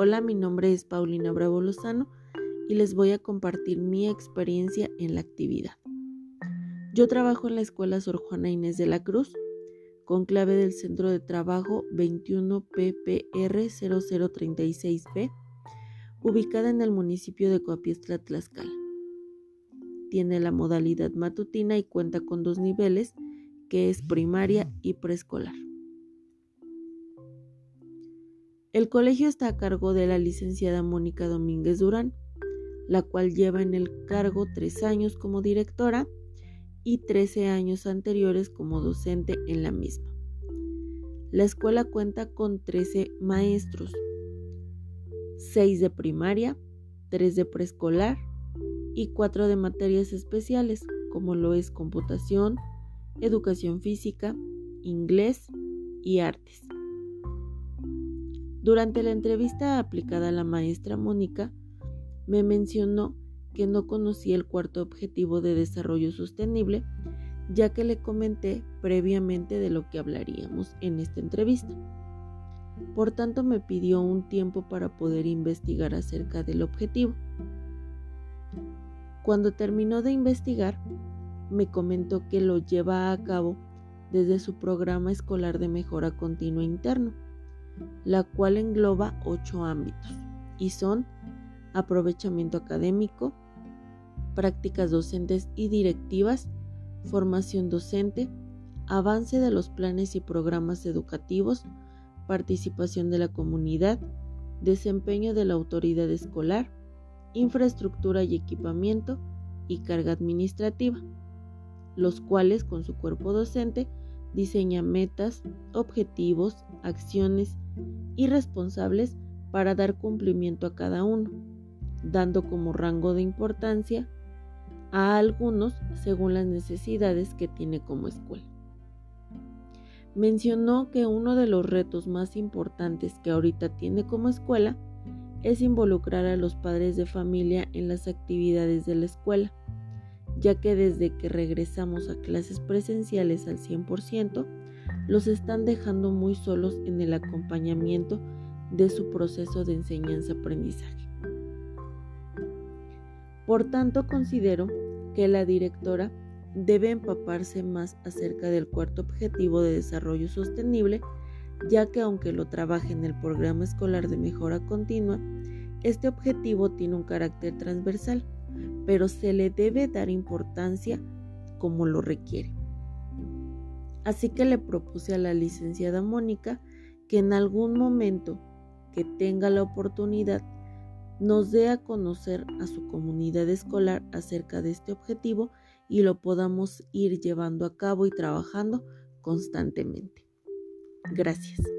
Hola, mi nombre es Paulina Bravo Lozano y les voy a compartir mi experiencia en la actividad. Yo trabajo en la Escuela Sor Juana Inés de la Cruz, con clave del Centro de Trabajo 21PPR0036B, ubicada en el municipio de Coapiestra, Tlaxcala. Tiene la modalidad matutina y cuenta con dos niveles, que es primaria y preescolar. El colegio está a cargo de la licenciada Mónica Domínguez Durán, la cual lleva en el cargo tres años como directora y 13 años anteriores como docente en la misma. La escuela cuenta con 13 maestros, 6 de primaria, 3 de preescolar y 4 de materias especiales como lo es computación, educación física, inglés y artes. Durante la entrevista aplicada a la maestra Mónica, me mencionó que no conocía el cuarto objetivo de desarrollo sostenible, ya que le comenté previamente de lo que hablaríamos en esta entrevista. Por tanto, me pidió un tiempo para poder investigar acerca del objetivo. Cuando terminó de investigar, me comentó que lo lleva a cabo desde su programa escolar de mejora continua interno la cual engloba ocho ámbitos y son aprovechamiento académico, prácticas docentes y directivas, formación docente, avance de los planes y programas educativos, participación de la comunidad, desempeño de la autoridad escolar, infraestructura y equipamiento y carga administrativa, los cuales con su cuerpo docente diseña metas, objetivos, acciones y responsables para dar cumplimiento a cada uno, dando como rango de importancia a algunos según las necesidades que tiene como escuela. Mencionó que uno de los retos más importantes que ahorita tiene como escuela es involucrar a los padres de familia en las actividades de la escuela, ya que desde que regresamos a clases presenciales al 100%, los están dejando muy solos en el acompañamiento de su proceso de enseñanza-aprendizaje. Por tanto, considero que la directora debe empaparse más acerca del cuarto objetivo de desarrollo sostenible, ya que aunque lo trabaje en el programa escolar de mejora continua, este objetivo tiene un carácter transversal, pero se le debe dar importancia como lo requiere. Así que le propuse a la licenciada Mónica que en algún momento que tenga la oportunidad nos dé a conocer a su comunidad escolar acerca de este objetivo y lo podamos ir llevando a cabo y trabajando constantemente. Gracias.